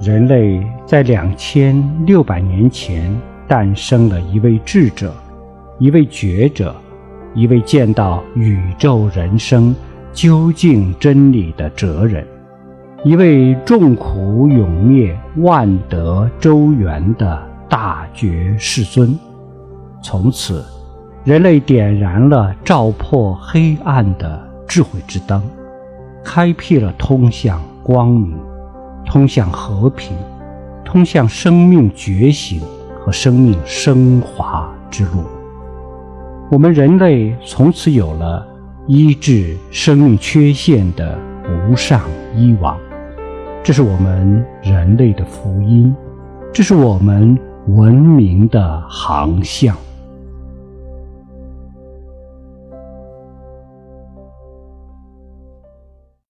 人类在两千六百年前诞生了一位智者，一位觉者，一位见到宇宙人生究竟真理的哲人，一位众苦永灭、万德周圆的大觉世尊。从此，人类点燃了照破黑暗的智慧之灯，开辟了通向光明。通向和平，通向生命觉醒和生命升华之路。我们人类从此有了医治生命缺陷的无上医王，这是我们人类的福音，这是我们文明的航向。